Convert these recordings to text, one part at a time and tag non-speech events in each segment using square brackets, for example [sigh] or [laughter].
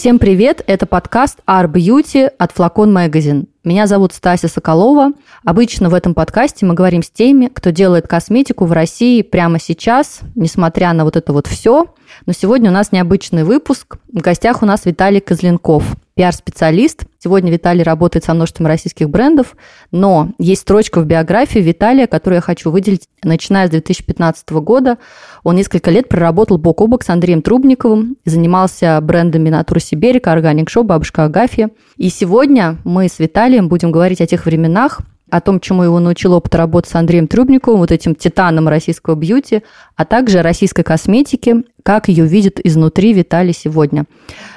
Всем привет! Это подкаст Art Beauty от Flacon Magazine. Меня зовут Стася Соколова. Обычно в этом подкасте мы говорим с теми, кто делает косметику в России прямо сейчас, несмотря на вот это вот все. Но сегодня у нас необычный выпуск. В гостях у нас Виталий Козленков, пиар-специалист. Сегодня Виталий работает со множеством российских брендов, но есть строчка в биографии Виталия, которую я хочу выделить. Начиная с 2015 года он несколько лет проработал бок о бок с Андреем Трубниковым, занимался брендами Натура Сибирика, Органик Шоу, Бабушка Агафья. И сегодня мы с Виталием будем говорить о тех временах, о том, чему его научил опыт работы с Андреем Трубниковым, вот этим титаном российского бьюти, а также российской косметике, как ее видит изнутри Виталий сегодня.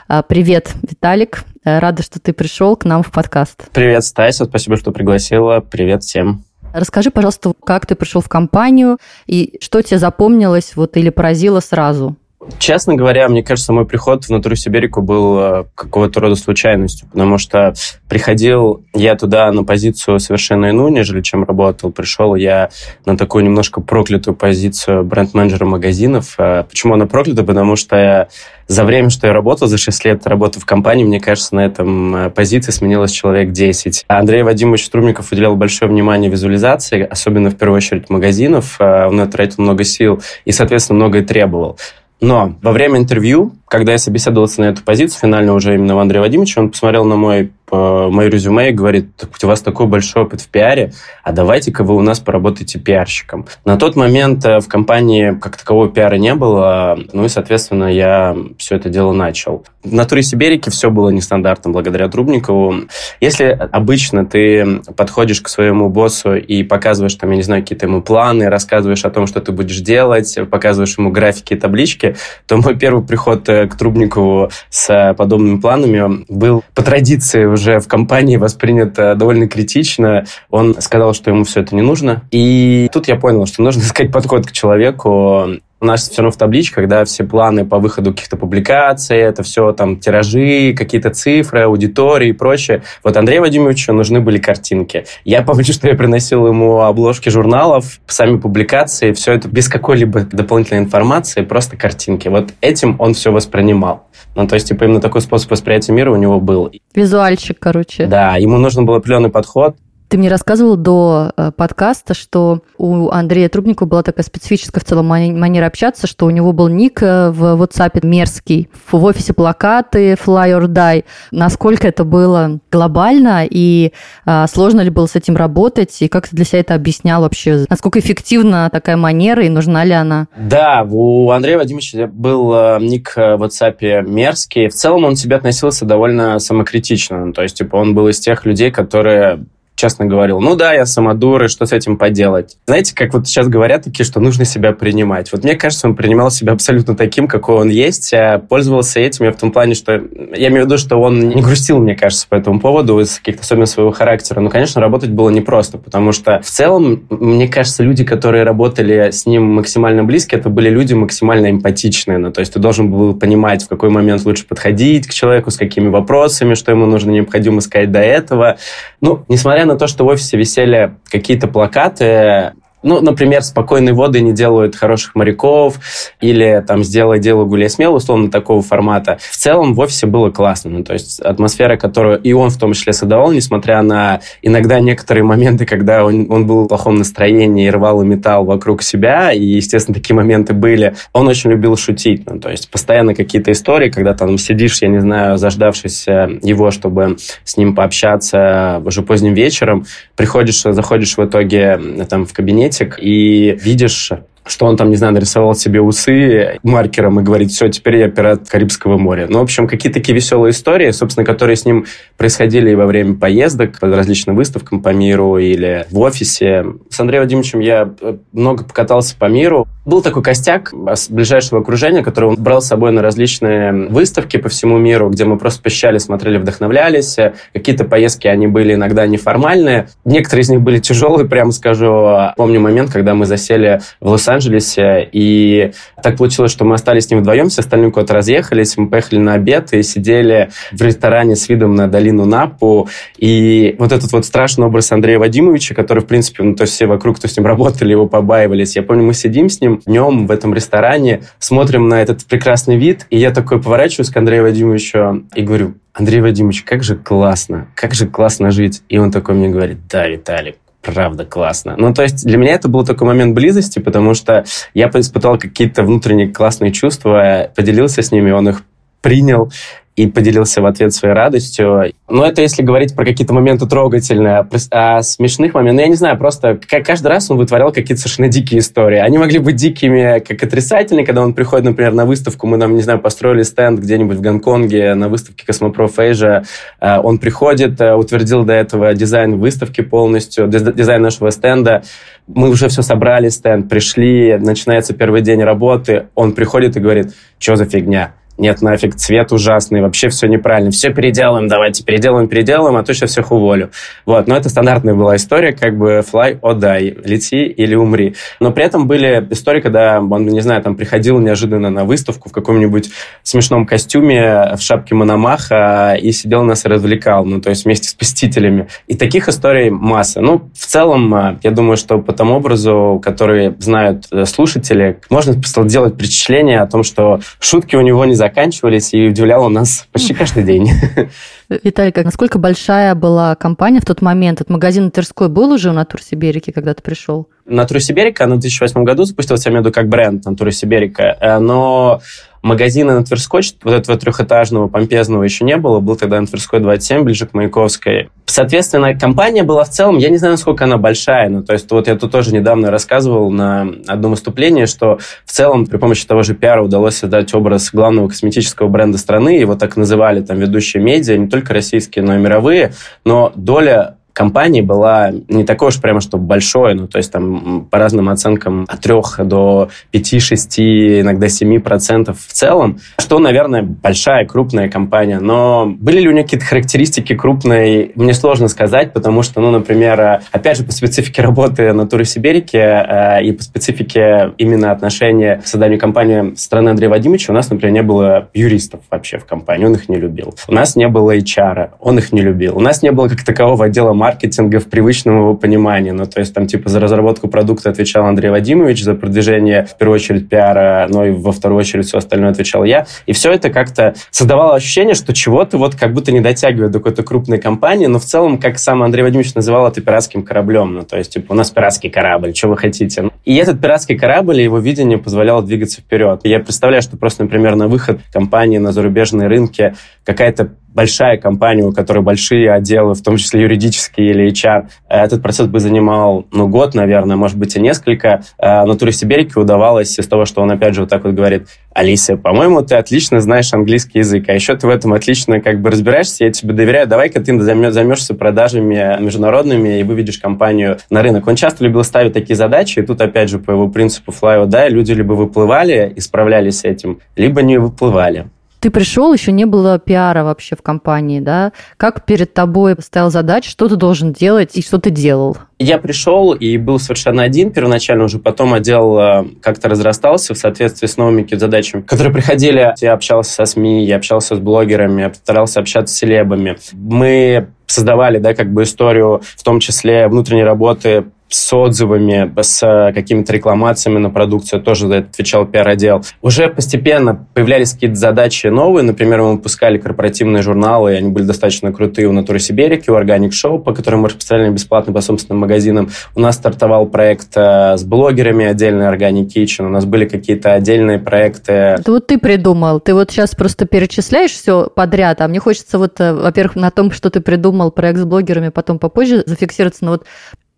А, привет, Виталик. Рада, что ты пришел к нам в подкаст. Привет, Стася. Спасибо, что пригласила. Привет всем. Расскажи, пожалуйста, как ты пришел в компанию и что тебе запомнилось вот, или поразило сразу? Честно говоря, мне кажется, мой приход в Натуру Сибирику был э, какого-то рода случайностью, потому что приходил я туда на позицию совершенно иную, нежели чем работал. Пришел я на такую немножко проклятую позицию бренд-менеджера магазинов. Э, почему она проклята? Потому что я за время, что я работал, за 6 лет работы в компании, мне кажется, на этом э, позиции сменилось человек 10. Андрей Вадимович Струмников уделял большое внимание визуализации, особенно в первую очередь магазинов. Он тратил много сил и, соответственно, многое требовал. Но во время интервью, когда я собеседовался на эту позицию, финально уже именно в Андрея Вадимовича, он посмотрел на мой Э, мое резюме и говорит, у вас такой большой опыт в пиаре, а давайте-ка вы у нас поработаете пиарщиком. На тот момент э, в компании как такового пиара не было, ну и, соответственно, я все это дело начал. В натуре Сибирики все было нестандартно благодаря Трубникову. Если обычно ты подходишь к своему боссу и показываешь там, я не знаю, какие-то ему планы, рассказываешь о том, что ты будешь делать, показываешь ему графики и таблички, то мой первый приход э, к Трубникову с подобными планами был по традиции уже уже в компании воспринято довольно критично. Он сказал, что ему все это не нужно. И тут я понял, что нужно [laughs] искать подход к человеку, у нас все равно в табличках, да, все планы по выходу каких-то публикаций, это все там тиражи, какие-то цифры, аудитории и прочее. Вот Андрею Вадимовичу нужны были картинки. Я помню, [laughs] что я приносил ему обложки журналов, сами публикации, все это без какой-либо дополнительной информации, просто картинки. Вот этим он все воспринимал. Ну, то есть, типа, именно такой способ восприятия мира у него был. Визуальщик, короче. Да, ему нужен был определенный подход. Ты мне рассказывал до э, подкаста, что у Андрея Трубникова была такая специфическая в целом манера общаться, что у него был ник э, в WhatsApp мерзкий, в офисе плакаты fly or die. Насколько это было глобально и а, сложно ли было с этим работать, и как ты для себя это объяснял вообще? Насколько эффективна такая манера и нужна ли она? Да, у Андрея Вадимовича был э, ник в WhatsApp мерзкий. В целом он себя относился довольно самокритично. То есть, типа, он был из тех людей, которые честно говорил, ну да, я самодур, и что с этим поделать? Знаете, как вот сейчас говорят такие, что нужно себя принимать. Вот мне кажется, он принимал себя абсолютно таким, какой он есть, а пользовался этим я в том плане, что я имею в виду, что он не грустил, мне кажется, по этому поводу из каких-то особенностей своего характера. Но, конечно, работать было непросто, потому что в целом, мне кажется, люди, которые работали с ним максимально близко, это были люди максимально эмпатичные. Ну, то есть ты должен был понимать, в какой момент лучше подходить к человеку, с какими вопросами, что ему нужно необходимо сказать до этого. Ну, несмотря несмотря на то, что в офисе висели какие-то плакаты, ну, например, спокойные воды не делают хороших моряков, или там сделай дело гуляй смело, условно, такого формата. В целом в офисе было классно. Ну, то есть атмосфера, которую и он в том числе создавал, несмотря на иногда некоторые моменты, когда он, он был в плохом настроении и рвал и металл вокруг себя, и, естественно, такие моменты были. Он очень любил шутить. Ну, то есть постоянно какие-то истории, когда там сидишь, я не знаю, заждавшись его, чтобы с ним пообщаться уже поздним вечером, приходишь, заходишь в итоге там в кабинет, приветик и видишь что он там, не знаю, нарисовал себе усы маркером и говорит, все, теперь я пират Карибского моря. Ну, в общем, какие-то такие веселые истории, собственно, которые с ним происходили и во время поездок по различным выставкам по миру или в офисе. С Андреем Вадимовичем я э, много покатался по миру. Был такой костяк ближайшего окружения, который он брал с собой на различные выставки по всему миру, где мы просто посещали, смотрели, вдохновлялись. Какие-то поездки, они были иногда неформальные. Некоторые из них были тяжелые, прямо скажу. Помню момент, когда мы засели в лос Лос-Анджелесе, и так получилось, что мы остались с ним вдвоем, все остальные куда-то разъехались, мы поехали на обед и сидели в ресторане с видом на долину Напу, и вот этот вот страшный образ Андрея Вадимовича, который, в принципе, ну, то есть все вокруг, кто с ним работали, его побаивались. Я помню, мы сидим с ним днем в этом ресторане, смотрим на этот прекрасный вид, и я такой поворачиваюсь к Андрею Вадимовичу и говорю, Андрей Вадимович, как же классно, как же классно жить. И он такой мне говорит, да, Виталик, правда классно. Ну, то есть для меня это был такой момент близости, потому что я испытал какие-то внутренние классные чувства, поделился с ними, он их принял, и поделился в ответ своей радостью. Но это если говорить про какие-то моменты трогательные, а смешных моментов, ну, я не знаю, просто каждый раз он вытворял какие-то совершенно дикие истории. Они могли быть дикими, как отрицательные, когда он приходит, например, на выставку, мы нам, не знаю, построили стенд где-нибудь в Гонконге на выставке Космопроф Asia, а, он приходит, а, утвердил до этого дизайн выставки полностью, дизайн нашего стенда, мы уже все собрали, стенд, пришли, начинается первый день работы, он приходит и говорит, что за фигня? Нет, нафиг, цвет ужасный, вообще все неправильно, все переделаем, давайте переделаем, переделаем, а то сейчас всех уволю. Вот, но это стандартная была история, как бы fly or die, лети или умри. Но при этом были истории, когда он, не знаю, там приходил неожиданно на выставку в каком-нибудь смешном костюме, в шапке Мономаха и сидел нас развлекал, ну, то есть вместе с посетителями. И таких историй масса. Ну, в целом, а, я думаю, что по тому образу, который знают э, слушатели, можно сделать впечатление о том, что шутки у него не заканчивались и удивляло нас почти каждый день. [laughs] Виталий, насколько большая была компания в тот момент? Этот магазин Тверской был уже на Турсиберике, когда ты пришел? На Турсиберика, она в 2008 году запустился, я имею в виду, как бренд на Турсиберика, э, но магазина на Тверской, вот этого трехэтажного, помпезного еще не было. Был тогда на Тверской 27, ближе к Маяковской. Соответственно, компания была в целом, я не знаю, насколько она большая, но то есть вот я тут тоже недавно рассказывал на одном выступлении, что в целом при помощи того же пиара удалось создать образ главного косметического бренда страны, его так называли там ведущие медиа, не только российские, но и мировые, но доля компании была не такой уж прямо, что большой, ну, то есть там по разным оценкам от 3 до 5-6, иногда 7 процентов в целом, что, наверное, большая, крупная компания. Но были ли у нее какие-то характеристики крупной, мне сложно сказать, потому что, ну, например, опять же, по специфике работы на Туре Сибирике э, и по специфике именно отношения к созданию компании страны Андрея Вадимовича, у нас, например, не было юристов вообще в компании, он их не любил. У нас не было HR, он их не любил. У нас не было как такового отдела маркетинга в привычном его понимании. Ну, то есть там типа за разработку продукта отвечал Андрей Вадимович, за продвижение в первую очередь пиара, но и во вторую очередь все остальное отвечал я. И все это как-то создавало ощущение, что чего-то вот как будто не дотягивает до какой-то крупной компании, но в целом, как сам Андрей Вадимович называл это пиратским кораблем. Ну, то есть, типа, у нас пиратский корабль, что вы хотите? И этот пиратский корабль, его видение позволяло двигаться вперед. И я представляю, что просто, например, на выход компании на зарубежные рынки какая-то большая компания, у которой большие отделы, в том числе юридические или HR, этот процесс бы занимал, ну, год, наверное, может быть, и несколько. А на туристе Береке удавалось из того, что он, опять же, вот так вот говорит, Алиса, по-моему, ты отлично знаешь английский язык, а еще ты в этом отлично как бы разбираешься, я тебе доверяю, давай-ка ты займешься продажами международными и выведешь компанию на рынок. Он часто любил ставить такие задачи, и тут, опять же, по его принципу fly or die, люди либо выплывали и справлялись с этим, либо не выплывали. Ты пришел, еще не было пиара вообще в компании, да? Как перед тобой стоял задача, что ты должен делать и что ты делал? Я пришел и был совершенно один первоначально, уже потом отдел э, как-то разрастался в соответствии с новыми задачами, которые приходили. Я общался со СМИ, я общался с блогерами, я старался общаться с селебами. Мы создавали, да, как бы историю, в том числе внутренней работы с отзывами, с э, какими-то рекламациями на продукцию, тоже за это отвечал пиар-отдел. Уже постепенно появлялись какие-то задачи новые, например, мы выпускали корпоративные журналы, и они были достаточно крутые у Натуры Сибирики, у Organic Show, по которым мы распространяли бесплатно по собственным магазинам. У нас стартовал проект э, с блогерами, отдельный Organic Kitchen, у нас были какие-то отдельные проекты. Это вот ты придумал, ты вот сейчас просто перечисляешь все подряд, а мне хочется вот, э, во-первых, на том, что ты придумал проект с блогерами, потом попозже зафиксироваться, но вот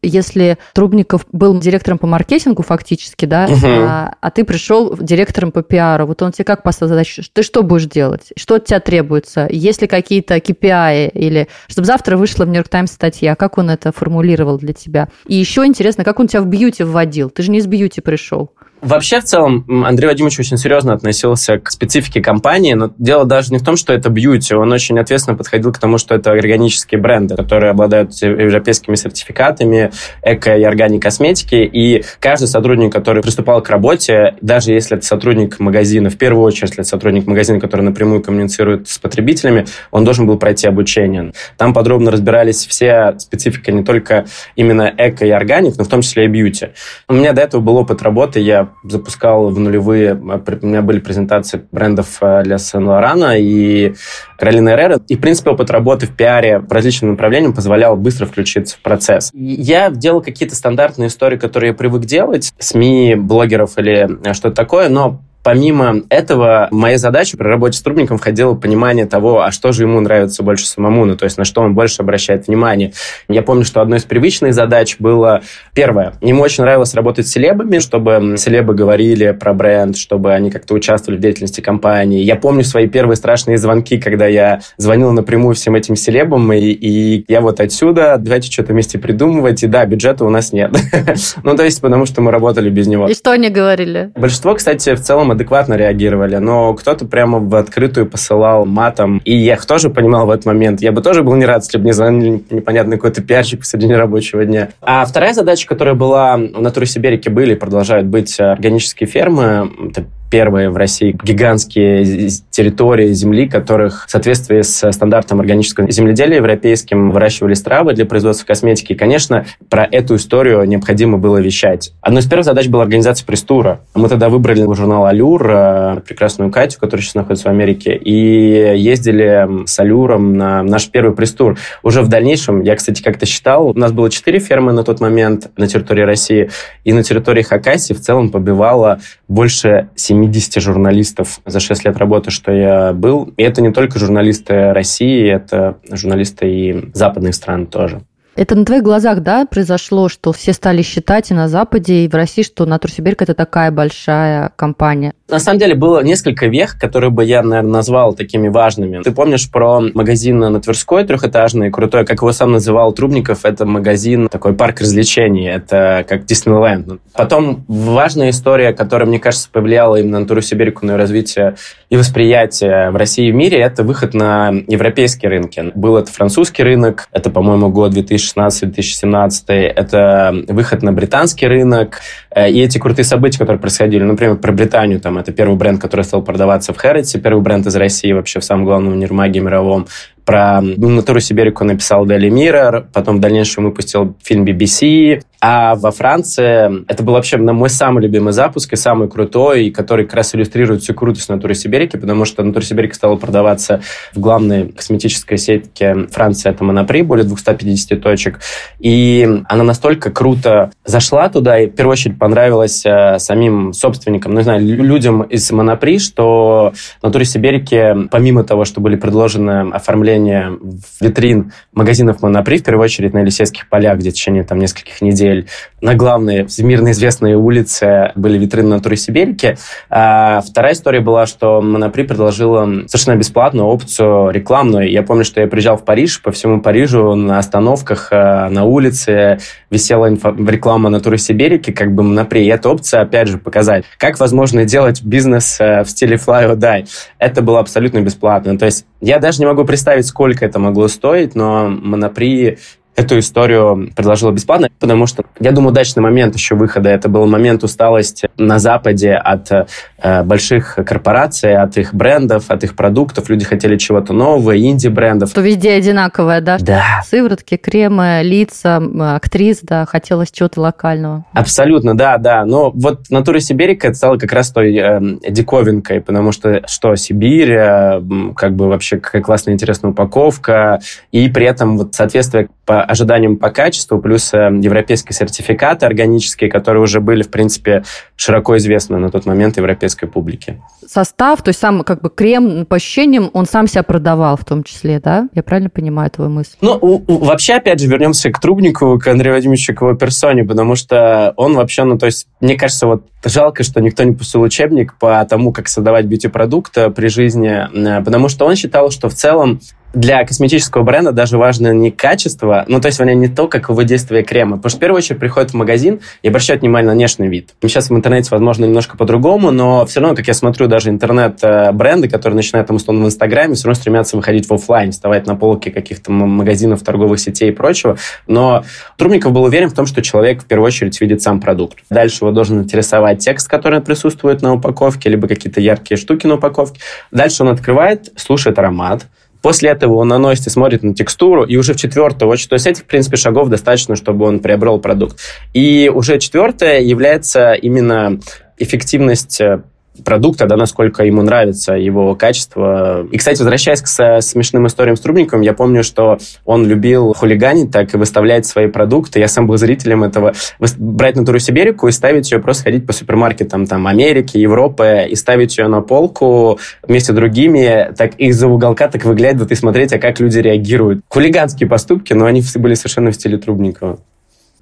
если Трубников был директором по маркетингу фактически, да, угу. а, а ты пришел директором по пиару, вот он тебе как поставил задачу? Ты что будешь делать? Что от тебя требуется? Есть ли какие-то KPI или чтобы завтра вышла в Нью-Йорк Таймс статья? Как он это формулировал для тебя? И еще интересно, как он тебя в бьюти вводил? Ты же не из бьюти пришел. Вообще, в целом, Андрей Вадимович очень серьезно относился к специфике компании, но дело даже не в том, что это бьюти, он очень ответственно подходил к тому, что это органические бренды, которые обладают европейскими сертификатами эко- и органик косметики, и каждый сотрудник, который приступал к работе, даже если это сотрудник магазина, в первую очередь, если это сотрудник магазина, который напрямую коммуницирует с потребителями, он должен был пройти обучение. Там подробно разбирались все специфики не только именно эко и органик, но в том числе и бьюти. У меня до этого был опыт работы, я запускал в нулевые, у меня были презентации брендов э, для Сен-Лорана и Каролина Эррера. И, в принципе, опыт работы в пиаре по различным направлениям позволял быстро включиться в процесс. Я делал какие-то стандартные истории, которые я привык делать, СМИ, блогеров или что-то такое, но Помимо этого, моя задача при работе с трубником входила понимание того, а что же ему нравится больше самому, ну, то есть на что он больше обращает внимание. Я помню, что одной из привычных задач было, первое, ему очень нравилось работать с селебами, чтобы селебы говорили про бренд, чтобы они как-то участвовали в деятельности компании. Я помню свои первые страшные звонки, когда я звонил напрямую всем этим селебам, и, и я вот отсюда, давайте что-то вместе придумывать, и да, бюджета у нас нет. [laughs] ну, то есть, потому что мы работали без него. И что они говорили? Большинство, кстати, в целом адекватно реагировали, но кто-то прямо в открытую посылал матом, и я их тоже понимал в этот момент. Я бы тоже был не рад, если бы мне звонили непонятный какой-то пиарщик посреди рабочего дня. А вторая задача, которая была в Натуре Сибирики были и продолжают быть органические фермы, это первые в России гигантские территории земли, которых в соответствии с стандартом органического земледелия европейским выращивались травы для производства косметики. И, конечно, про эту историю необходимо было вещать. Одной из первых задач была организация пресс-тура. Мы тогда выбрали журнал «Алюр», э, прекрасную Катю, которая сейчас находится в Америке, и ездили с «Алюром» на наш первый пресс-тур. Уже в дальнейшем, я, кстати, как-то считал, у нас было четыре фермы на тот момент на территории России, и на территории Хакасии в целом побивало больше 70 журналистов за 6 лет работы, что я был. И это не только журналисты России, это журналисты и западных стран тоже. Это на твоих глазах, да, произошло, что все стали считать и на Западе, и в России, что Натурсибирка – это такая большая компания? На самом деле было несколько вех, которые бы я, наверное, назвал такими важными. Ты помнишь про магазин на Тверской трехэтажный, крутой, как его сам называл Трубников, это магазин, такой парк развлечений, это как Диснейленд. Потом важная история, которая, мне кажется, повлияла именно на Туру-Сибирку, на развитие и восприятие в России и в мире, это выход на европейские рынки. Был это французский рынок, это, по-моему, год 2016-2017, это выход на британский рынок, э, и эти крутые события, которые происходили, например, про Британию, там, это первый бренд, который стал продаваться в Хэрротсе, первый бренд из России вообще в самом главном универмаге мировом. Про натуру Сибирику написал Дели Миррор, потом в дальнейшем выпустил фильм BBC. А во Франции это был вообще на мой самый любимый запуск и самый крутой, и который как раз иллюстрирует всю крутость натуры Сибирики, потому что натура Сибирика стала продаваться в главной косметической сетке Франции, это Монопри, более 250 точек. И она настолько круто зашла туда, и в первую очередь понравилась э, самим собственникам, ну, не знаю, людям из Монопри, что натуре Сибирики, помимо того, что были предложены оформления появление витрин магазинов Монопри, в первую очередь на Елисейских полях, где в течение там, нескольких недель на главной всемирно известной улице были витрины натуры Сибирики. А вторая история была, что Монопри предложила совершенно бесплатную опцию рекламную. Я помню, что я приезжал в Париж, по всему Парижу на остановках, э, на улице висела инфо- реклама натуры Сибирики, как бы Монопри. И эта опция, опять же, показать, как возможно делать бизнес э, в стиле fly or die. Это было абсолютно бесплатно. То есть я даже не могу представить, сколько это могло стоить, но Монопри эту историю предложила бесплатно, потому что, я думаю, удачный момент еще выхода. Это был момент усталости на Западе от э, больших корпораций, от их брендов, от их продуктов. Люди хотели чего-то нового, инди-брендов. То везде одинаковое, да? Да. Сыворотки, кремы, лица, актрис, да, хотелось чего-то локального. Абсолютно, да, да. Но вот натура Сибирика это стала как раз той э, диковинкой, потому что что Сибирь, э, как бы вообще какая классная интересная упаковка, и при этом вот соответствие по ожиданиям по качеству, плюс э, европейские сертификаты органические, которые уже были, в принципе, широко известны на тот момент европейской публике. Состав, то есть сам как бы крем, по ощущениям, он сам себя продавал в том числе, да? Я правильно понимаю твою мысль? Ну, у, у, вообще, опять же, вернемся к Трубнику, к Андрею Владимировичу, к его персоне, потому что он вообще, ну, то есть, мне кажется, вот жалко, что никто не пустил учебник по тому, как создавать бьюти-продукт при жизни, э, потому что он считал, что в целом для косметического бренда даже важно не качество, ну, то есть, не то, каково действие крема. Потому что в первую очередь приходит в магазин и обращают внимание на внешний вид. Сейчас в интернете, возможно, немножко по-другому, но все равно, как я смотрю, даже интернет-бренды, которые начинают, там, условно, в Инстаграме, все равно стремятся выходить в офлайн, вставать на полки каких-то магазинов, торговых сетей и прочего. Но Трубников был уверен в том, что человек в первую очередь видит сам продукт. Дальше его должен интересовать текст, который присутствует на упаковке, либо какие-то яркие штуки на упаковке. Дальше он открывает, слушает аромат, После этого он наносит и смотрит на текстуру, и уже в четвертую очередь, то есть этих, в принципе, шагов достаточно, чтобы он приобрел продукт. И уже четвертое является именно эффективность э, продукта, да, насколько ему нравится его качество. И, кстати, возвращаясь к смешным историям с Трубником, я помню, что он любил хулиганить так и выставлять свои продукты. Я сам был зрителем этого. Брать натуру Сибирику и ставить ее, просто ходить по супермаркетам там Америки, Европы и ставить ее на полку вместе с другими, так из-за уголка так выглядывать и смотреть, а как люди реагируют. Хулиганские поступки, но они были совершенно в стиле Трубникова.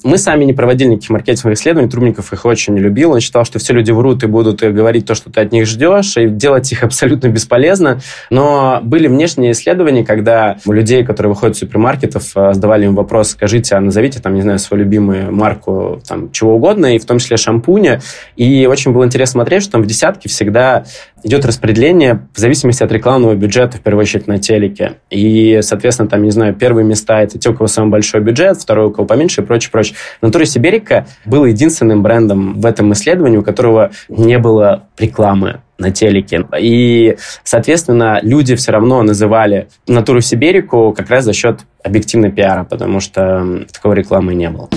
Мы сами не проводили никаких маркетинговых исследований, Трубников их очень не любил. Он считал, что все люди врут и будут говорить то, что ты от них ждешь, и делать их [laughs] абсолютно бесполезно. Но были внешние исследования, когда у людей, которые выходят из супермаркетов, э, задавали им вопрос, скажите, а назовите, там, не знаю, свою любимую марку там, чего угодно, и в том числе шампуня. И очень было интересно смотреть, что там в десятке всегда идет распределение в зависимости от рекламного бюджета, в первую очередь, на телеке. И, соответственно, там, не знаю, первые места – это те, у кого самый большой бюджет, второй, у кого поменьше и прочее, прочее. Натура Сиберика был единственным брендом в этом исследовании, у которого не было рекламы на телеке. И, соответственно, люди все равно называли Натуру Сиберику как раз за счет объективной пиара, потому что такой рекламы не было.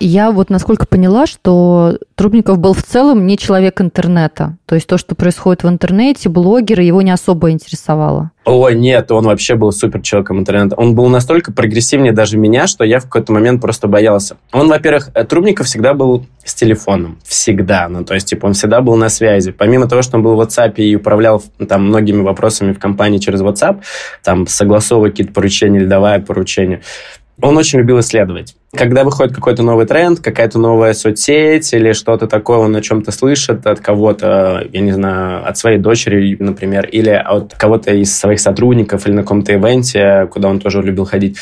Я вот насколько поняла, что Трубников был в целом не человек интернета. То есть то, что происходит в интернете, блогеры его не особо интересовало. Ой, нет, он вообще был супер человеком интернета. Он был настолько прогрессивнее даже меня, что я в какой-то момент просто боялся. Он, во-первых, э, Трубников всегда был с телефоном. Всегда. Ну, то есть, типа, он всегда был на связи. Помимо того, что он был в WhatsApp и управлял там многими вопросами в компании через WhatsApp, там, согласовывая какие-то поручения или давая поручения, он очень любил исследовать. Когда выходит какой-то новый тренд, какая-то новая соцсеть или что-то такое, он о чем-то слышит от кого-то, я не знаю, от своей дочери, например, или от кого-то из своих сотрудников или на каком-то ивенте, куда он тоже любил ходить.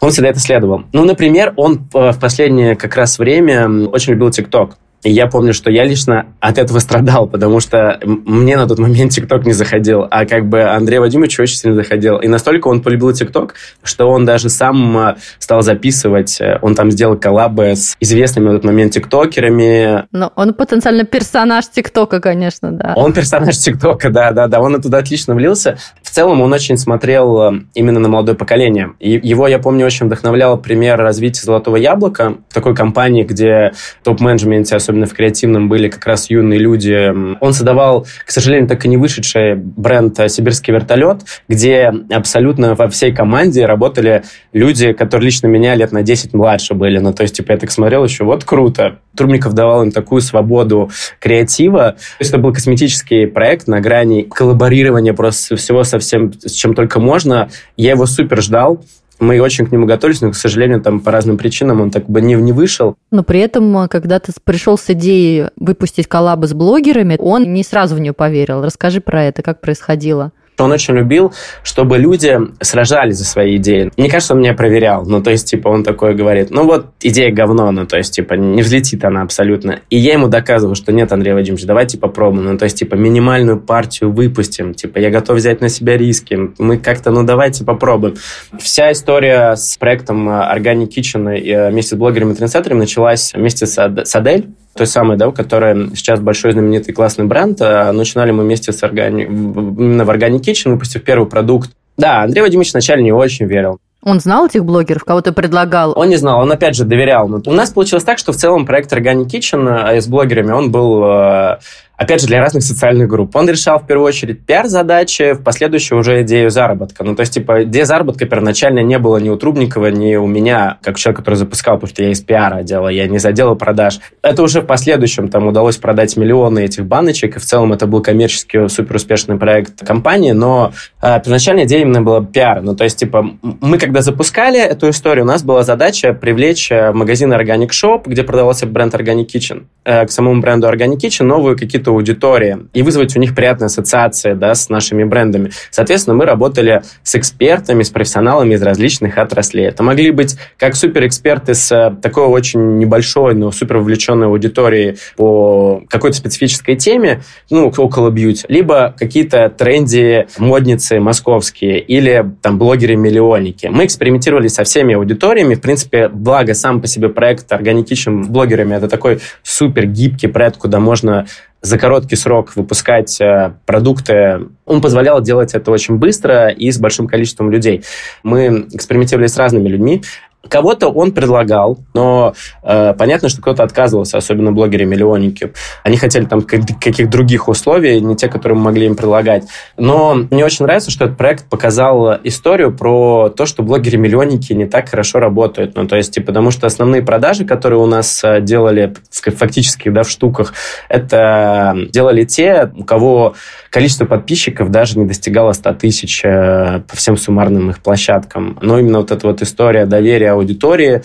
Он всегда это следовал. Ну, например, он э, в последнее как раз время очень любил ТикТок. И я помню, что я лично от этого страдал, потому что мне на тот момент ТикТок не заходил, а как бы Андрей Вадимович очень сильно заходил. И настолько он полюбил ТикТок, что он даже сам э, стал записывать, э, он там сделал коллабы с известными на тот момент тиктокерами. Но он потенциально персонаж ТикТока, конечно, да. Он персонаж ТикТока, да, да, да, он туда отлично влился. В целом он очень смотрел э, именно на молодое поколение. Его, я помню, очень вдохновлял пример развития «Золотого яблока», такой компании, где топ-менеджменте, особенно в креативном, были как раз юные люди. Он создавал, к сожалению, так и не вышедший бренд «Сибирский вертолет», где абсолютно во всей команде работали люди, которые лично меня лет на 10 младше были. Ну, то есть, типа, я так смотрел еще, вот круто. Трубников давал им такую свободу креатива. То есть, это был косметический проект на грани коллаборирования просто всего совсем, с чем только можно. Я его супер ждал мы очень к нему готовились, но, к сожалению, там по разным причинам он так бы не, не вышел. Но при этом, э, когда ты пришел с идеей выпустить коллабы с блогерами, он не сразу в нее поверил. Расскажи про это, как происходило он очень любил, чтобы люди сражались за свои идеи. Мне кажется, он меня проверял. Ну, то есть, типа, он такой говорит, ну вот, идея говно, ну, то есть, типа, не взлетит она абсолютно. И я ему доказываю, что нет, Андрей Вадимович, давайте попробуем. Ну, то есть, типа, минимальную партию выпустим. Типа, я готов взять на себя риски. Мы как-то, ну, давайте попробуем. Вся история с проектом Organic Kitchen и вместе с блогерами и началась вместе с Адель той самой, да, которая сейчас большой знаменитый классный бренд. А начинали мы вместе с органи... именно в Organic Kitchen, выпустив первый продукт. Да, Андрей Вадимович вначале не очень верил. Он знал этих блогеров, кого ты предлагал? Он не знал, он опять же доверял. Но у нас получилось так, что в целом проект Organic Kitchen с блогерами, он был э, опять же, для разных социальных групп. Он решал в первую очередь пиар-задачи, в последующую уже идею заработка. Ну, то есть, типа, идея заработка первоначально не было ни у Трубникова, ни у меня, как человек, который запускал, потому что я из пиара делал, я не задел продаж. Это уже в последующем там удалось продать миллионы этих баночек, и в целом это был коммерчески супер успешный проект компании, но э, первоначально идея именно была пиар. Ну, то есть, типа, мы когда запускали эту историю, у нас была задача привлечь э, магазин Organic Shop, где продавался бренд Organic Kitchen. э, к самому бренду Organic Kitchen новые какие-то аудитории и вызвать у них приятные ассоциации да, с нашими брендами. Соответственно, мы работали с экспертами, с профессионалами из различных отраслей. Это могли быть как суперэксперты с э, такой очень небольшой, но супер вовлеченной аудиторией по какой-то специфической теме, ну, около бьюти, либо какие-то тренди модницы московские или там блогеры-миллионники. Мы экспериментировали со всеми аудиториями. В принципе, благо сам по себе проект органикичным блогерами это такой супер гибкий проект, куда можно за короткий срок выпускать э, продукты, он позволял делать это очень быстро и с большим количеством людей. Мы экспериментировали с разными людьми. Кого-то он предлагал, но э, понятно, что кто-то отказывался, особенно блогеры-миллионники. Они хотели там каких других условий, не те, которые мы могли им предлагать. Но мне очень нравится, что этот проект показал историю про то, что блогеры-миллионники не так хорошо работают. Ну, то есть, типа, потому что основные продажи, которые у нас э, делали фактически да, в штуках, это делали те, у кого количество подписчиков даже не достигало 100 тысяч э, по всем суммарным их площадкам. Но именно вот эта вот история доверия аудитории,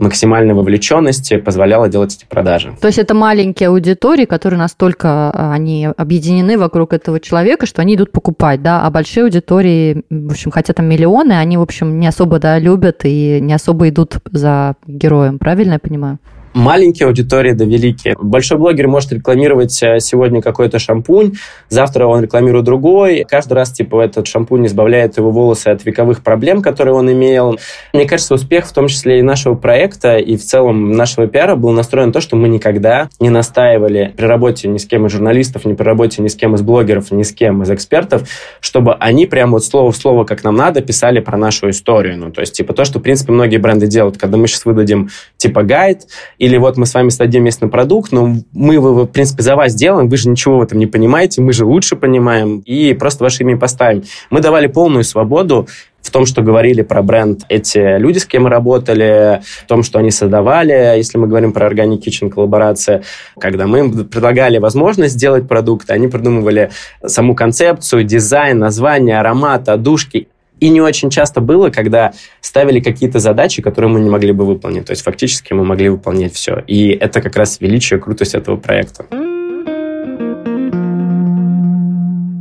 максимальной вовлеченности позволяла делать эти продажи. То есть это маленькие аудитории, которые настолько а, они объединены вокруг этого человека, что они идут покупать, да, а большие аудитории, в общем, хотя там миллионы, они, в общем, не особо, да, любят и не особо идут за героем, правильно я понимаю? Маленькие аудитории да великие. Большой блогер может рекламировать э, сегодня какой-то шампунь, завтра он рекламирует другой. Каждый раз, типа, этот шампунь избавляет его волосы от вековых проблем, которые он имел. Мне кажется, успех, в том числе и нашего проекта, и в целом нашего пиара был настроен на то, что мы никогда не настаивали при работе ни с кем из журналистов, ни при работе ни с кем из блогеров, ни с кем из экспертов, чтобы они прямо вот слово в слово, как нам надо, писали про нашу историю. Ну, то есть, типа, то, что, в принципе, многие бренды делают, когда мы сейчас выдадим, типа, гайд, или вот мы с вами создадим местный продукт, но мы его, в принципе, за вас делаем, вы же ничего в этом не понимаете, мы же лучше понимаем, и просто ваше имя поставим. Мы давали полную свободу в том, что говорили про бренд эти люди, с кем мы работали, в том, что они создавали, если мы говорим про Organic Kitchen коллаборация, когда мы им предлагали возможность сделать продукт, они придумывали саму концепцию, дизайн, название, аромат, одушки, и не очень часто было, когда ставили какие-то задачи, которые мы не могли бы выполнить. То есть фактически мы могли выполнять все. И это как раз величие, крутость этого проекта.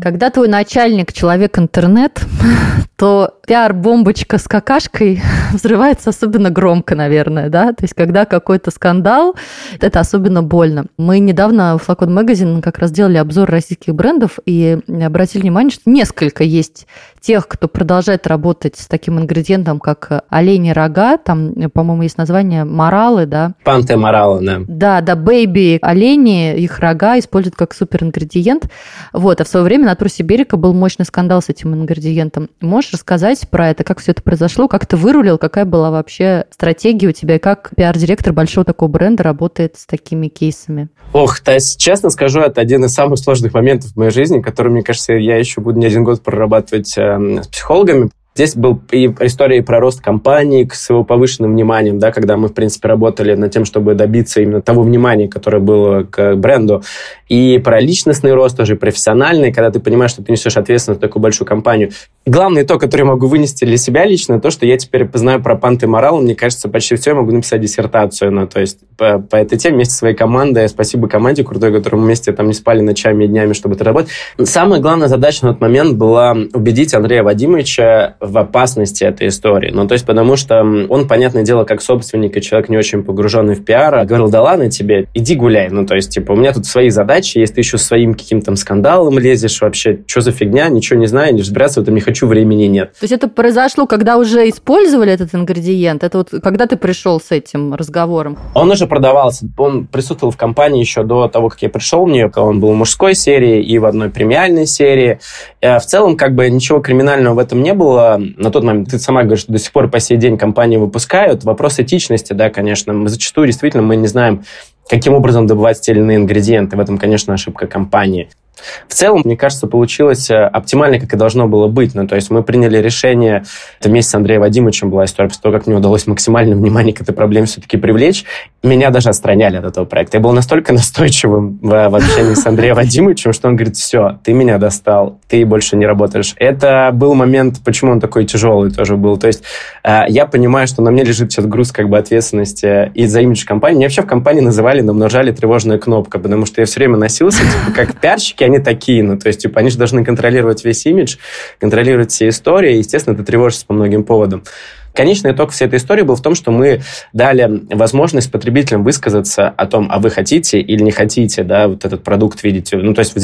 Когда твой начальник человек-интернет, [laughs] то пиар-бомбочка с какашкой [laughs] взрывается особенно громко, наверное, да? То есть, когда какой-то скандал, это особенно больно. Мы недавно в Flacon Magazine как раз делали обзор российских брендов и обратили внимание, что несколько есть тех, кто продолжает работать с таким ингредиентом, как олени рога, там, по-моему, есть название моралы, да? Панте моралы, да. Да, да, бэйби олени, их рога используют как суперингредиент. Вот, а в свое время на Трусе Берега был мощный скандал с этим ингредиентом. Можешь рассказать про это, как все это произошло, как ты вырулил, какая была вообще стратегия у тебя, и как пиар-директор большого такого бренда работает с такими кейсами? Ох, Тась, честно скажу, это один из самых сложных моментов в моей жизни, который, мне кажется, я еще буду не один год прорабатывать э, с психологами, Здесь был и история про рост компании с его повышенным вниманием, да, когда мы, в принципе, работали над тем, чтобы добиться именно того внимания, которое было к бренду. И про личностный рост тоже, профессиональный, когда ты понимаешь, что ты несешь ответственность за такую большую компанию. Главное то, которое я могу вынести для себя лично, то, что я теперь познаю про панты морал. Мне кажется, почти все я могу написать диссертацию. Ну, то есть по, по этой теме вместе со своей командой. Спасибо команде крутой, которой мы вместе там не спали ночами и днями, чтобы это работать. Самая главная задача на тот момент была убедить Андрея Вадимовича в опасности этой истории. Ну, то есть потому что он, понятное дело, как собственник и человек не очень погруженный в пиар, говорил, да ладно тебе, иди гуляй. Ну, то есть, типа, у меня тут свои задачи, если ты еще своим каким-то скандалом лезешь, вообще, что за фигня, ничего не знаю, не разбираться в этом не хочу, времени нет. То есть это произошло, когда уже использовали этот ингредиент? Это вот когда ты пришел с этим разговором? Он уже продавался. Он присутствовал в компании еще до того, как я пришел в нее. Он был в мужской серии и в одной премиальной серии. Э, в целом, как бы ничего криминального в этом не было. На тот момент, ты сама говоришь, что до сих пор по сей день компании выпускают. Вопрос этичности, да, конечно. Мы зачастую действительно мы не знаем, каким образом добывать те или иные ингредиенты. В этом, конечно, ошибка компании. В целом, мне кажется, получилось э, оптимально, как и должно было быть. Ну, то есть мы приняли решение, это вместе с Андреем Вадимовичем была история, после того, как мне удалось максимальное внимание к этой проблеме все-таки привлечь, меня даже отстраняли от этого проекта. Я был настолько [laughs] настойчивым в, в общении с Андреем Вадимовичем, что он говорит, все, ты меня достал, ты больше не работаешь. Это был момент, почему он такой тяжелый тоже был. То есть э, я понимаю, что на мне лежит сейчас груз как бы ответственности и за имидж компании. Меня вообще в компании называли, намножали тревожная кнопка, потому что я все время носился, типа, как пиарщики, они такие, ну, то есть, типа, они же должны контролировать весь имидж, контролировать все истории, и, естественно, ты тревожишься по многим поводам. Конечный итог всей этой истории был в том, что мы дали возможность потребителям высказаться о том, а вы хотите или не хотите, да, вот этот продукт видите. Ну, то есть,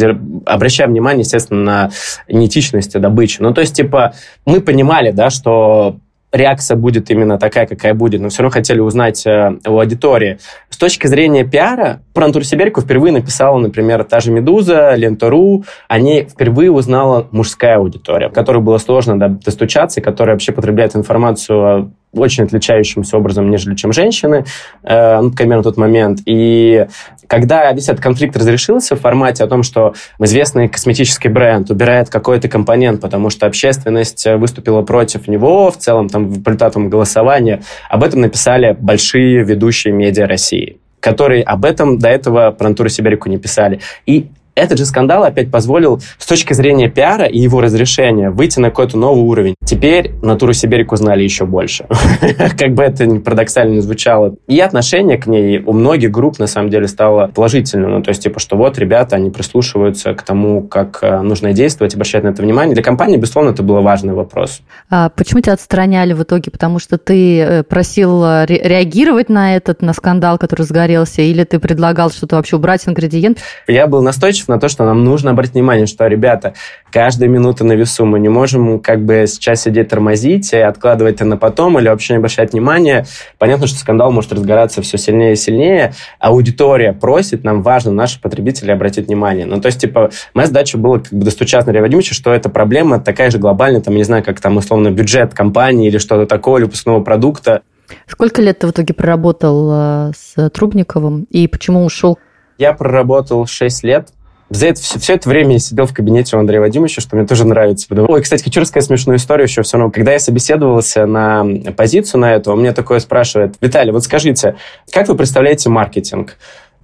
обращая внимание, естественно, на неэтичность добычи. Ну, то есть, типа, мы понимали, да, что реакция будет именно такая, какая будет, но все равно хотели узнать э, у аудитории. С точки зрения пиара, про Антуру Сибирьку впервые написала, например, та же «Медуза», «Лента.ру». Они впервые узнала мужская аудитория, которой было сложно да, достучаться, которая вообще потребляет информацию очень отличающимся образом, нежели чем женщины, э, ну, например, на тот момент. И когда весь этот конфликт разрешился в формате о том, что известный косметический бренд убирает какой-то компонент, потому что общественность выступила против него, в целом там в результатом голосования, об этом написали большие ведущие медиа России которые об этом до этого про Антуру Сибирику не писали. И этот же скандал опять позволил с точки зрения пиара и его разрешения выйти на какой-то новый уровень. Теперь Натуру Сибирик знали еще больше. [laughs] Как бы это ни парадоксально звучало. И отношение к ней у многих групп на самом деле стало положительным. Ну, то есть, типа, что вот ребята, они прислушиваются к тому, как э, нужно действовать, обращать на это внимание. Для компании, безусловно, это был важный вопрос. А почему тебя отстраняли в итоге? Потому что ты э, просил э, реагировать на этот, на скандал, который разгорелся, или ты предлагал что-то вообще убрать ингредиент? Я был настойчив на то, что нам нужно обратить внимание, что, ребята, каждая минута на весу, мы не можем как бы сейчас сидеть тормозить и откладывать это на потом или вообще не обращать внимания. Понятно, что скандал может разгораться все сильнее и сильнее. Аудитория просит, нам важно, наши потребители обратить внимание. Ну, то есть, типа, моя задача была как бы достучаться на Владимировича, что эта проблема такая же глобальная, там, не знаю, как там, условно, бюджет компании или что-то такое, или выпускного продукта. Сколько лет ты в итоге проработал э, с Трубниковым и почему ушел? Я проработал 6 лет. За это, все, все это время я сидел в кабинете у Андрея Вадимовича, что мне тоже нравится. Ой, кстати, хочу рассказать смешную историю еще все равно. Когда я собеседовался на позицию на эту, он мне такое спрашивает, Виталий, вот скажите, как вы представляете маркетинг?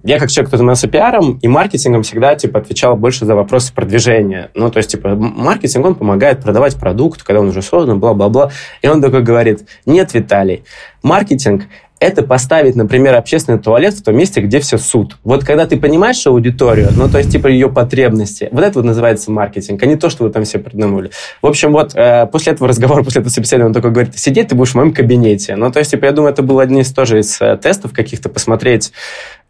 Я как человек, кто занимался пиаром и маркетингом, всегда типа отвечал больше за вопросы продвижения. Ну, то есть, типа, маркетинг, он помогает продавать продукт, когда он уже создан, бла-бла-бла. И он такой говорит, нет, Виталий, маркетинг это поставить, например, общественный туалет в том месте, где все суд. Вот когда ты понимаешь аудиторию, ну, то есть, типа, ее потребности, вот это вот называется маркетинг, а не то, что вы там все придумали. В общем, вот, э, после этого разговора, после этого собеседования, он такой говорит, сидеть ты будешь в моем кабинете. Ну, то есть, типа, я думаю, это был один из тоже из э, тестов каких-то, посмотреть,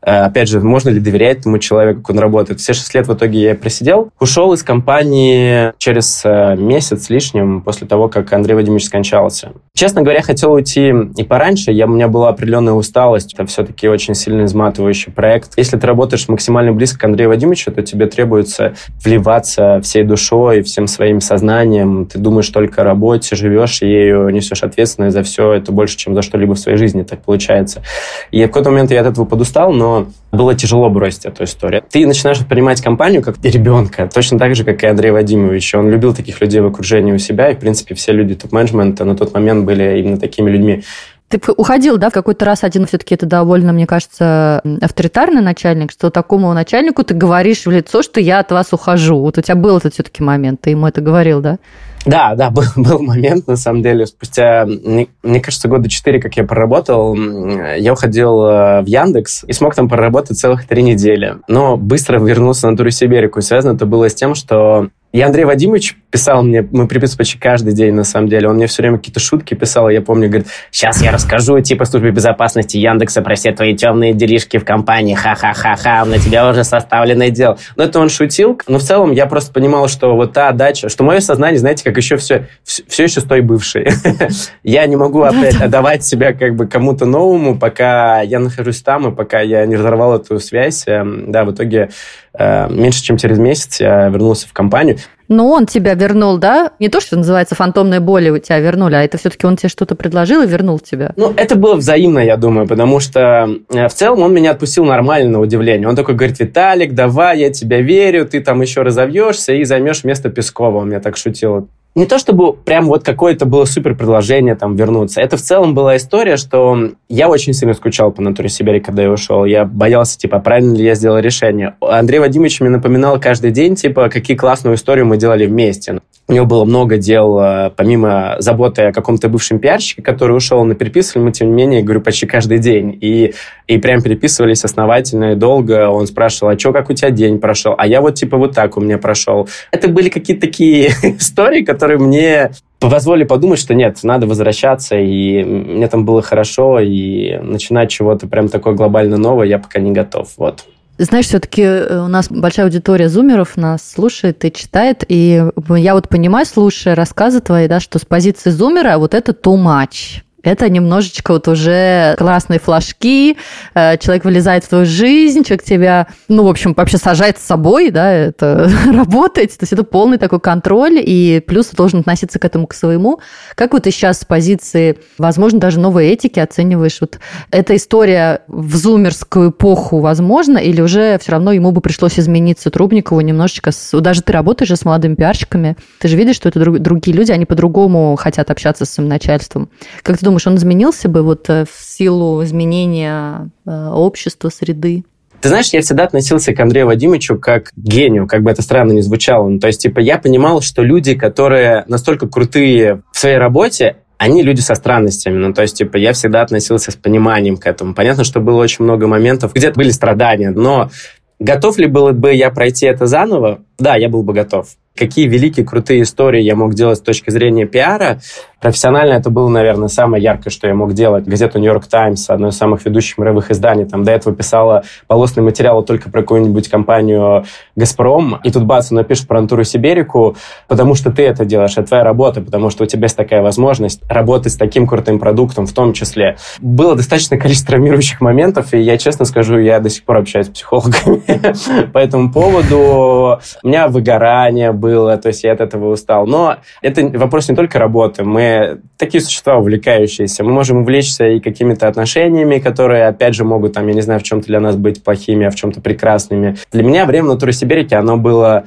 опять же, можно ли доверять этому человеку, как он работает. Все шесть лет в итоге я просидел. Ушел из компании через э, месяц с лишним после того, как Андрей Вадимович скончался. Честно говоря, хотел уйти и пораньше. Я, у меня была определенная усталость. Это все-таки очень сильно изматывающий проект. Если ты работаешь максимально близко к Андрею Вадимовичу, то тебе требуется вливаться всей душой, всем своим сознанием. Ты думаешь только о работе, живешь ею, несешь ответственность за все. Это больше, чем за что-либо в своей жизни, так получается. И в какой-то момент я от этого подустал, но было тяжело бросить эту историю. Ты начинаешь воспринимать компанию как [laughs] ребенка, точно так же, как и Андрей Вадимович. Он любил таких людей в окружении у себя, и, в принципе, все люди топ-менеджмента на тот момент были именно такими людьми. Ты уходил, да, в какой-то раз один все-таки это довольно, мне кажется, авторитарный начальник, что такому начальнику ты говоришь в лицо, что я от вас ухожу. Вот у тебя был этот все-таки момент, ты ему это говорил, да? Да, да, [laughs] был, был момент, на самом деле. Спустя, мне, мне кажется, года четыре, как я проработал, я уходил э, в Яндекс и смог там проработать целых три недели. Но быстро вернулся на Турисиберику. И связано это было с тем, что и Андрей Вадимович писал мне, мы приписывали почти каждый день, на самом деле. Он мне все время какие-то шутки писал, я помню, говорит, сейчас я расскажу типа службе безопасности Яндекса про все твои темные делишки в компании, ха-ха-ха-ха, на тебя уже составленное дело. Но это он шутил, но в целом я просто понимал, что вот та дача, что мое сознание, знаете, как еще все, все еще с той бывшей. [laughs] Я не могу опять отдавать себя как бы кому-то новому, пока я нахожусь там, и пока я не разорвал эту связь. Эм, да, в итоге э, меньше чем через месяц я вернулся в компанию. Но он тебя вернул, да? Не то, что называется фантомные боли у тебя вернули, а это все-таки он тебе что-то предложил и вернул тебя. Ну, это было взаимно, я думаю, потому что э, в целом он меня отпустил нормально на удивление. Он такой говорит, Виталик, давай, я тебя верю, ты там еще разовьешься и займешь место Пескова. Он меня так шутил не то чтобы прям вот какое-то было супер предложение там вернуться. Это в целом была история, что я очень сильно скучал по натуре Сибири, когда я ушел. Я боялся, типа, правильно ли я сделал решение. Андрей Вадимович мне напоминал каждый день, типа, какие классную историю мы делали вместе. У него было много дел, э, помимо заботы о каком-то бывшем пиарщике, который ушел, но переписывали мы, тем не менее, говорю, почти каждый день. И, и прям переписывались основательно и долго. Он спрашивал, а что, как у тебя день прошел? А я вот, типа, вот так у меня прошел. Это были какие-то такие [laughs] истории, которые мне позволили подумать, что нет, надо возвращаться, и мне там было хорошо, и начинать чего-то прям такое глобально новое я пока не готов. Вот. Знаешь, все-таки э, у нас большая аудитория зумеров нас слушает и читает, и я вот понимаю, слушая рассказы твои, да, что с позиции зумера вот это too much это немножечко вот уже классные флажки, э, человек вылезает в твою жизнь, человек тебя, ну, в общем, вообще сажает с собой, да, это [laughs] работает, то есть это полный такой контроль, и плюс ты должен относиться к этому к своему. Как вот ты сейчас с позиции, возможно, даже новой этики оцениваешь, вот эта история в зумерскую эпоху возможно, или уже все равно ему бы пришлось измениться Трубникову немножечко, с, даже ты работаешь же с молодыми пиарщиками, ты же видишь, что это друг, другие люди, они по-другому хотят общаться с своим начальством. Как ты думаешь, он изменился бы вот э, в силу изменения э, общества, среды? Ты знаешь, я всегда относился к Андрею Вадимовичу как к гению, как бы это странно ни звучало. Ну, то есть, типа, я понимал, что люди, которые настолько крутые в своей работе, они люди со странностями. Ну, то есть, типа, я всегда относился с пониманием к этому. Понятно, что было очень много моментов, где были страдания, но готов ли был бы я пройти это заново? Да, я был бы готов. Какие великие, крутые истории я мог делать с точки зрения пиара, Профессионально это было, наверное, самое яркое, что я мог делать. Газета «Нью-Йорк Таймс», одно из самых ведущих мировых изданий, там до этого писала полостные материалы только про какую-нибудь компанию «Газпром», и тут бац, напишешь про Антуру Сиберику, потому что ты это делаешь, это твоя работа, потому что у тебя есть такая возможность работать с таким крутым продуктом в том числе. Было достаточно количество травмирующих моментов, и я честно скажу, я до сих пор общаюсь с психологами [laughs] по этому поводу. У меня выгорание было, то есть я от этого устал. Но это вопрос не только работы. Мы такие существа увлекающиеся. Мы можем увлечься и какими-то отношениями, которые, опять же, могут, там, я не знаю, в чем-то для нас быть плохими, а в чем-то прекрасными. Для меня время натуры Сибирики, оно было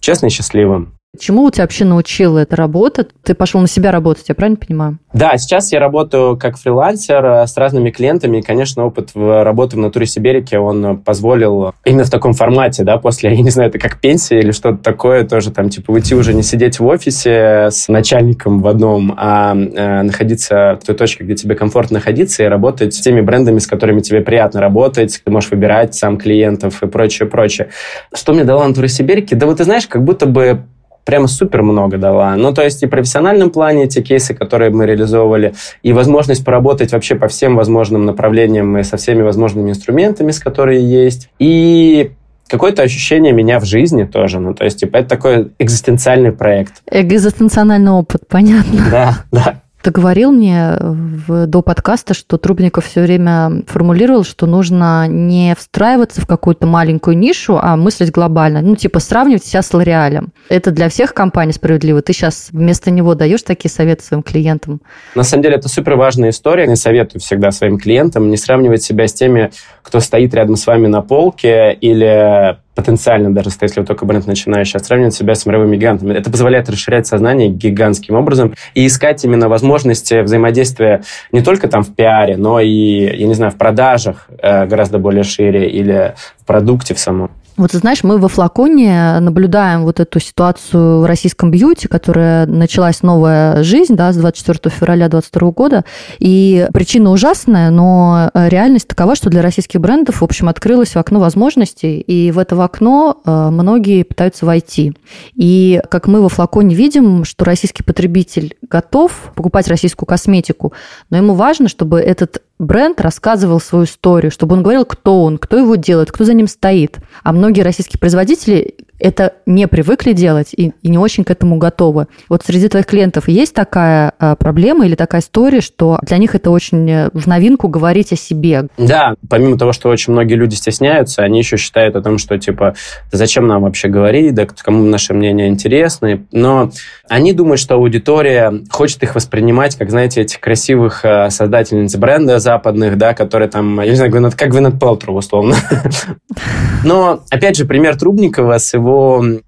честно и счастливым. Чему у тебя вообще научила эта работа? Ты пошел на себя работать, я правильно понимаю? Да, сейчас я работаю как фрилансер э, с разными клиентами. И, конечно, опыт в работы в натуре Сибирике, он позволил именно в таком формате, да, после, [laughs] я не знаю, это как пенсия или что-то такое, тоже там, типа, уйти уже не сидеть в офисе с начальником в одном, а э, находиться в той точке, где тебе комфортно находиться и работать с теми брендами, с которыми тебе приятно работать. Ты можешь выбирать сам клиентов и прочее, прочее. Что мне дала натура Сибирики? Да вот ты знаешь, как будто бы прямо супер много дала. Ну, то есть и в профессиональном плане те кейсы, которые мы реализовывали, и возможность поработать вообще по всем возможным направлениям и со всеми возможными инструментами, с которые есть. И какое-то ощущение меня в жизни тоже. Ну, то есть, типа, это такой экзистенциальный проект. Экзистенциональный опыт, понятно. Да, да. Ты говорил мне в, до подкаста, что Трубников все время формулировал, что нужно не встраиваться в какую-то маленькую нишу, а мыслить глобально. Ну, типа сравнивать себя с Лореалем. Это для всех компаний справедливо. Ты сейчас вместо него даешь такие советы своим клиентам? На самом деле это супер важная история. Я советую всегда своим клиентам не сравнивать себя с теми, кто стоит рядом с вами на полке или потенциально, даже если вы только бренд начинающий, а сравнивать себя с мировыми гигантами. Это позволяет расширять сознание гигантским образом и искать именно возможности взаимодействия не только там в пиаре, но и, я не знаю, в продажах э, гораздо более шире или в продукте в самом. Вот знаешь, мы во флаконе наблюдаем вот эту ситуацию в российском бьюти, которая началась новая жизнь да, с 24 февраля 2022 года. И причина ужасная, но реальность такова, что для российских брендов, в общем, открылось окно возможностей, и в это окно э, многие пытаются войти. И как мы во флаконе видим, что российский потребитель готов покупать российскую косметику, но ему важно, чтобы этот бренд рассказывал свою историю, чтобы он говорил, кто он, кто его делает, кто за ним стоит. А многие российские производители это не привыкли делать и, и не очень к этому готовы. Вот среди твоих клиентов есть такая а, проблема или такая история, что для них это очень э, в новинку говорить о себе? Да, помимо того, что очень многие люди стесняются, они еще считают о том, что типа, зачем нам вообще говорить, да кому наше мнение интересны. Но они думают, что аудитория хочет их воспринимать, как, знаете, этих красивых э, создательниц бренда западных, да, которые там, я не знаю, как Гвинет Пелтру, условно. [laughs] Но, опять же, пример Трубникова с его,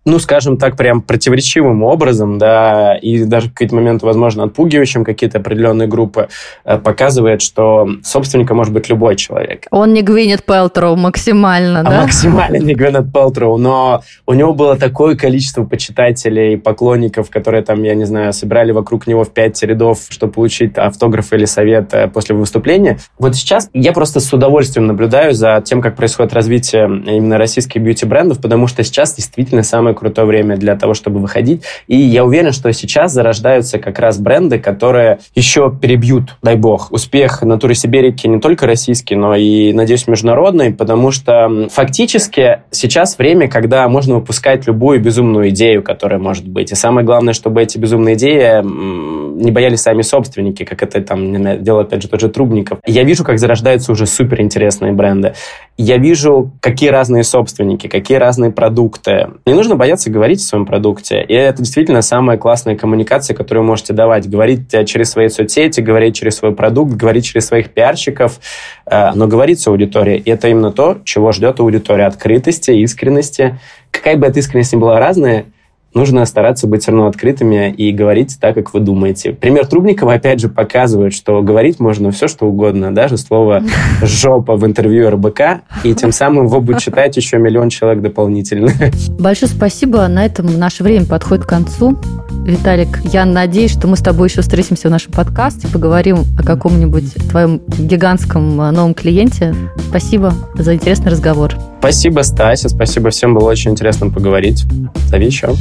ну, скажем так, прям противоречивым образом, да, и даже в какие-то моменты, возможно, отпугивающим какие-то определенные группы, э, показывает, что собственником может быть любой человек. Он не Гвинет Пелтроу максимально, а да? Максимально не Гвинет Пелтроу, но у него было такое количество почитателей, поклонников, которые там, я не знаю, собирали вокруг него в пять рядов, чтобы получить автограф или совет э, после выступления. Вот сейчас я просто с удовольствием наблюдаю за тем, как происходит развитие именно российских бьюти-брендов, потому что сейчас действительно самое крутое время для того, чтобы выходить. И я уверен, что сейчас зарождаются как раз бренды, которые еще перебьют, дай бог, успех Натуры Сибирики не только российский, но и, надеюсь, международный, потому что фактически сейчас время, когда можно выпускать любую безумную идею, которая может быть. И самое главное, чтобы эти безумные идеи не боялись сами собственники, как это там делает, опять же, тот же Трубников. Я вижу, как зарождаются уже суперинтересные бренды. Я вижу, какие разные собственники, какие разные продукты. Не нужно бояться говорить о своем продукте. И это действительно самая классная коммуникация, которую вы можете давать. Говорить через свои соцсети, говорить через свой продукт, говорить через своих пиарщиков, э, но говорить с аудиторией. И это именно то, чего ждет аудитория. Открытости, искренности. Какая бы эта искренность ни была разная, нужно стараться быть все равно открытыми и говорить так, как вы думаете. Пример Трубникова, опять же, показывает, что говорить можно все, что угодно, даже слово «жопа» в интервью РБК, и тем самым его будет читать еще миллион человек дополнительно. Большое спасибо. На этом наше время подходит к концу. Виталик, я надеюсь, что мы с тобой еще встретимся в нашем подкасте, поговорим о каком-нибудь твоем гигантском новом клиенте. Спасибо за интересный разговор. Спасибо, Стася. Спасибо всем. Было очень интересно поговорить. Зови еще.